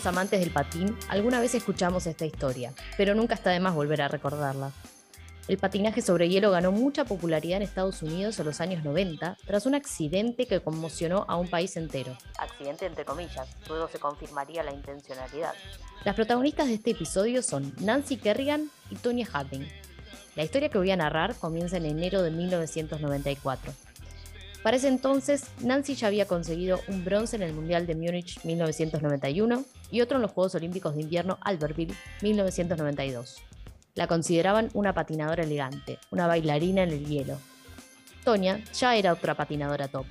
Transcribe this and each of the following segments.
los amantes del patín alguna vez escuchamos esta historia, pero nunca está de más volver a recordarla. El patinaje sobre hielo ganó mucha popularidad en Estados Unidos en los años 90 tras un accidente que conmocionó a un país entero. Accidente entre comillas, luego se confirmaría la intencionalidad. Las protagonistas de este episodio son Nancy Kerrigan y Tonya Harding. La historia que voy a narrar comienza en enero de 1994. Para ese entonces, Nancy ya había conseguido un bronce en el Mundial de Múnich 1991 y otro en los Juegos Olímpicos de Invierno Albertville 1992. La consideraban una patinadora elegante, una bailarina en el hielo. Tonya ya era otra patinadora top.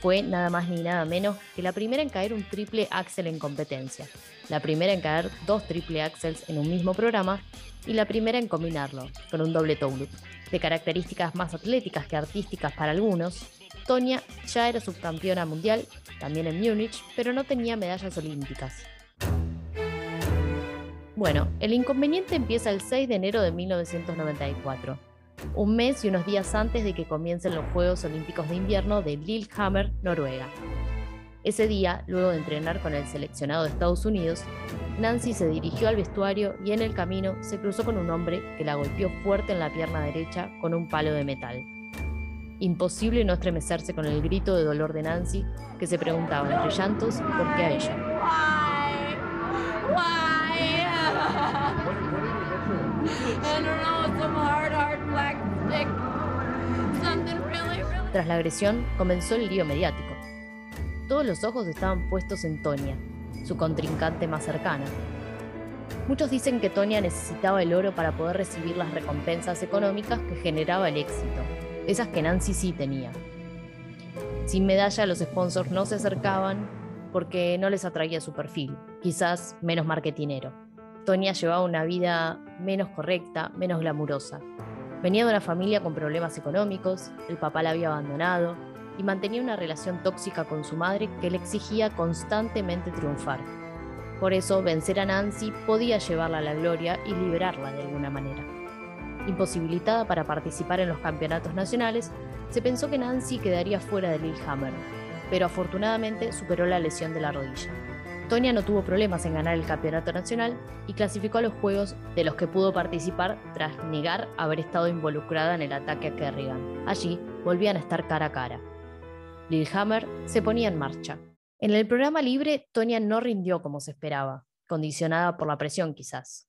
Fue nada más ni nada menos que la primera en caer un triple axel en competencia, la primera en caer dos triple axels en un mismo programa y la primera en combinarlo con un doble toe De características más atléticas que artísticas para algunos, Tonya ya era subcampeona mundial, también en Múnich, pero no tenía medallas olímpicas. Bueno, el inconveniente empieza el 6 de enero de 1994, un mes y unos días antes de que comiencen los Juegos Olímpicos de Invierno de Lillehammer, Noruega. Ese día, luego de entrenar con el seleccionado de Estados Unidos, Nancy se dirigió al vestuario y en el camino se cruzó con un hombre que la golpeó fuerte en la pierna derecha con un palo de metal. Imposible no estremecerse con el grito de dolor de Nancy, que se preguntaba entre llantos por qué a ella. Tras la agresión, comenzó el lío mediático. Todos los ojos estaban puestos en Tonia, su contrincante más cercana. Muchos dicen que Tonia necesitaba el oro para poder recibir las recompensas económicas que generaba el éxito, esas que Nancy sí tenía. Sin medalla los sponsors no se acercaban porque no les atraía su perfil, quizás menos marketinero. Tonia llevaba una vida menos correcta, menos glamurosa. Venía de una familia con problemas económicos, el papá la había abandonado y mantenía una relación tóxica con su madre que le exigía constantemente triunfar. Por eso, vencer a Nancy podía llevarla a la gloria y liberarla de alguna manera. Imposibilitada para participar en los campeonatos nacionales, se pensó que Nancy quedaría fuera de Lillehammer, pero afortunadamente superó la lesión de la rodilla. Tonya no tuvo problemas en ganar el campeonato nacional y clasificó a los Juegos de los que pudo participar tras negar haber estado involucrada en el ataque a Kerrigan. Allí volvían a estar cara a cara. Lillehammer se ponía en marcha. En el programa libre, Tonya no rindió como se esperaba, condicionada por la presión quizás.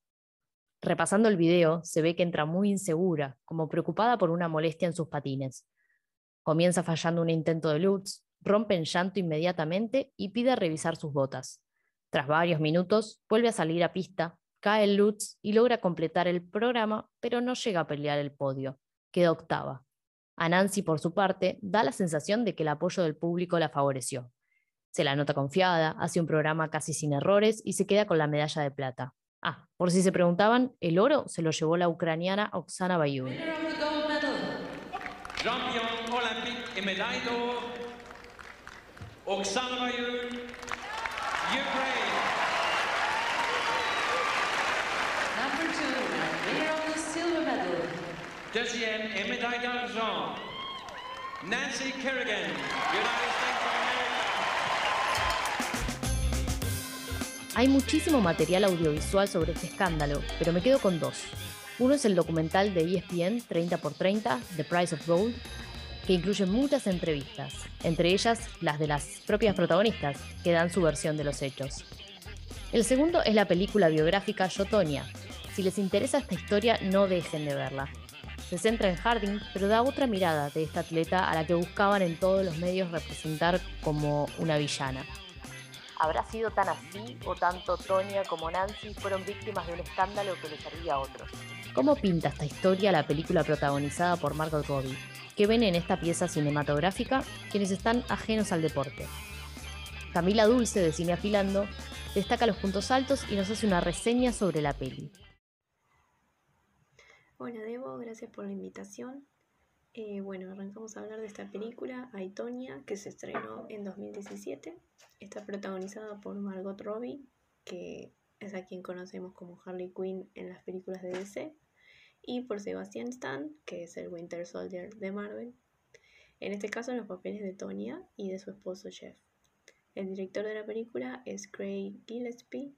Repasando el video, se ve que entra muy insegura, como preocupada por una molestia en sus patines. Comienza fallando un intento de Lutz, rompe en llanto inmediatamente y pide revisar sus botas. Tras varios minutos, vuelve a salir a pista, cae el Lutz y logra completar el programa, pero no llega a pelear el podio. Queda octava. A Nancy, por su parte, da la sensación de que el apoyo del público la favoreció. Se la nota confiada, hace un programa casi sin errores y se queda con la medalla de plata. Ah, por si se preguntaban, el oro se lo llevó la ucraniana Oksana Bayun. Oksana Bayun, Ukraine. Number two, winner of the silver medal. Deuxième médaille d'argent, Nancy Kerrigan, United States of Hay muchísimo material audiovisual sobre este escándalo, pero me quedo con dos. Uno es el documental de ESPN 30x30, The Price of Gold, que incluye muchas entrevistas, entre ellas las de las propias protagonistas, que dan su versión de los hechos. El segundo es la película biográfica Yotonia. Si les interesa esta historia, no dejen de verla. Se centra en Harding, pero da otra mirada de esta atleta a la que buscaban en todos los medios representar como una villana. ¿Habrá sido tan así o tanto Tonya como Nancy fueron víctimas de un escándalo que les haría a otros? ¿Cómo pinta esta historia la película protagonizada por Margot Robbie? ¿Qué ven en esta pieza cinematográfica quienes están ajenos al deporte? Camila Dulce de Cine Afilando destaca los puntos altos y nos hace una reseña sobre la peli. Hola Debo, gracias por la invitación. Eh, bueno, arrancamos a hablar de esta película, Aitonia, que se estrenó en 2017. Está protagonizada por Margot Robbie, que es a quien conocemos como Harley Quinn en las películas de DC, y por Sebastian Stan, que es el Winter Soldier de Marvel. En este caso, en los papeles de Tonya y de su esposo Jeff. El director de la película es Craig Gillespie,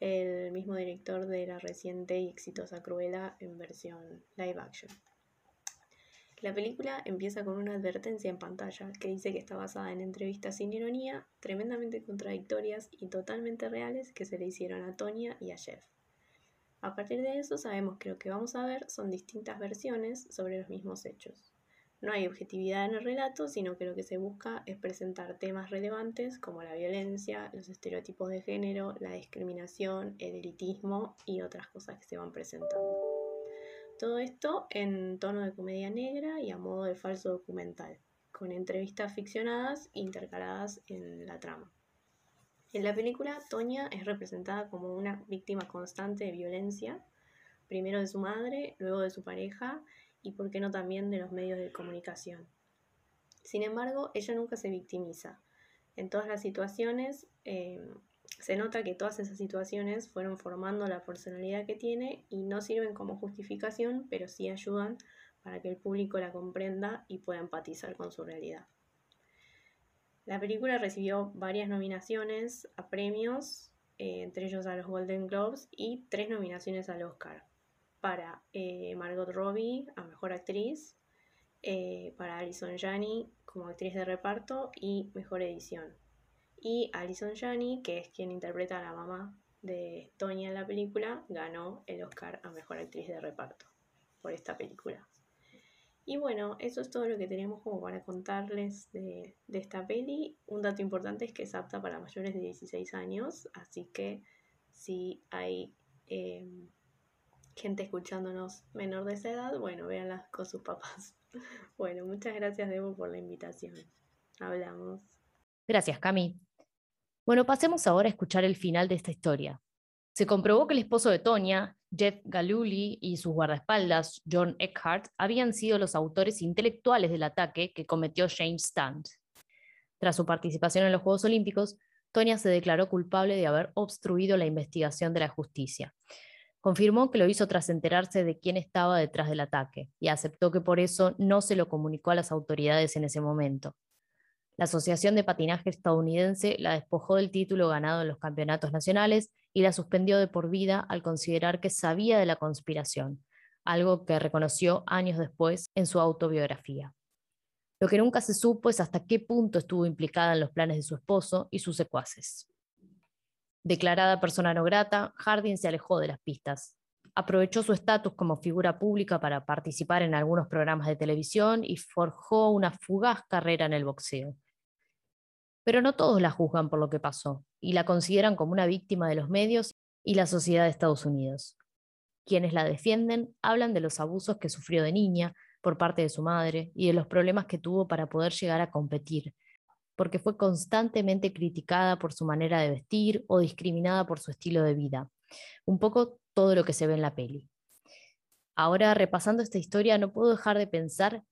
el mismo director de la reciente y exitosa Cruella en versión live action. La película empieza con una advertencia en pantalla que dice que está basada en entrevistas sin ironía, tremendamente contradictorias y totalmente reales que se le hicieron a Tonya y a Jeff. A partir de eso sabemos que lo que vamos a ver son distintas versiones sobre los mismos hechos. No hay objetividad en el relato, sino que lo que se busca es presentar temas relevantes como la violencia, los estereotipos de género, la discriminación, el elitismo y otras cosas que se van presentando. Todo esto en tono de comedia negra y a modo de falso documental, con entrevistas ficcionadas intercaladas en la trama. En la película, Toña es representada como una víctima constante de violencia, primero de su madre, luego de su pareja y, por qué no, también de los medios de comunicación. Sin embargo, ella nunca se victimiza. En todas las situaciones eh, se nota que todas esas situaciones fueron formando la personalidad que tiene y no sirven como justificación, pero sí ayudan para que el público la comprenda y pueda empatizar con su realidad. La película recibió varias nominaciones a premios, eh, entre ellos a los Golden Globes, y tres nominaciones al Oscar. Para eh, Margot Robbie a Mejor Actriz, eh, para Alison Janney como actriz de reparto y Mejor Edición y Alison Janney, que es quien interpreta a la mamá de Tonya en la película, ganó el Oscar a Mejor Actriz de Reparto por esta película. Y bueno, eso es todo lo que tenemos como para contarles de, esta peli. Un dato importante es que es apta para mayores de 16 años, así que si hay em, gente escuchándonos menor de esa edad, bueno, véanla con sus papás. Bueno, muchas gracias Debo por la invitación. Hablamos. Gracias, Cami. Bueno, pasemos ahora a escuchar el final de esta historia. Se comprobó que el esposo de Tonya, Jeff Galuli, y sus guardaespaldas, John Eckhart, habían sido los autores intelectuales del ataque que cometió James Stunt. Tras su participación en los Juegos Olímpicos, Tonya se declaró culpable de haber obstruido la investigación de la justicia. Confirmó que lo hizo tras enterarse de quién estaba detrás del ataque y aceptó que por eso no se lo comunicó a las autoridades en ese momento. La Asociación de Patinaje estadounidense la despojó del título ganado en los campeonatos nacionales y la suspendió de por vida al considerar que sabía de la conspiración, algo que reconoció años después en su autobiografía. Lo que nunca se supo es hasta qué punto estuvo implicada en los planes de su esposo y sus secuaces. Declarada persona no grata, Harding se alejó de las pistas. Aprovechó su estatus como figura pública para participar en algunos programas de televisión y forjó una fugaz carrera en el boxeo. Pero no todos la juzgan por lo que pasó y la consideran como una víctima de los medios y la sociedad de Estados Unidos. Quienes la defienden hablan de los abusos que sufrió de niña por parte de su madre y de los problemas que tuvo para poder llegar a competir, porque fue constantemente criticada por su manera de vestir o discriminada por su estilo de vida. Un poco todo lo que se ve en la peli. Ahora, repasando esta historia, no puedo dejar de pensar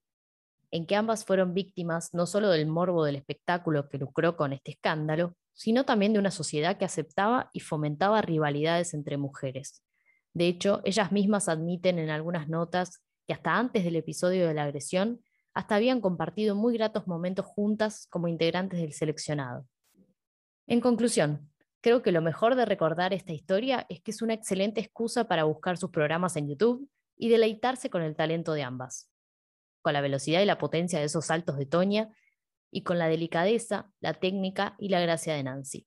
en que ambas fueron víctimas no solo del morbo del espectáculo que lucró con este escándalo, sino también de una sociedad que aceptaba y fomentaba rivalidades entre mujeres. De hecho, ellas mismas admiten en algunas notas que hasta antes del episodio de la agresión, hasta habían compartido muy gratos momentos juntas como integrantes del seleccionado. En conclusión, creo que lo mejor de recordar esta historia es que es una excelente excusa para buscar sus programas en YouTube y deleitarse con el talento de ambas con la velocidad y la potencia de esos saltos de Toña y con la delicadeza, la técnica y la gracia de Nancy.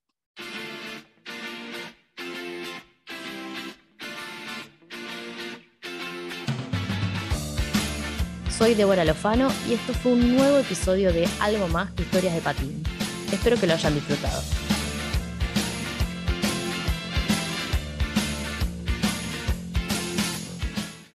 Soy Débora Lofano y esto fue un nuevo episodio de Algo más que historias de patín. Espero que lo hayan disfrutado.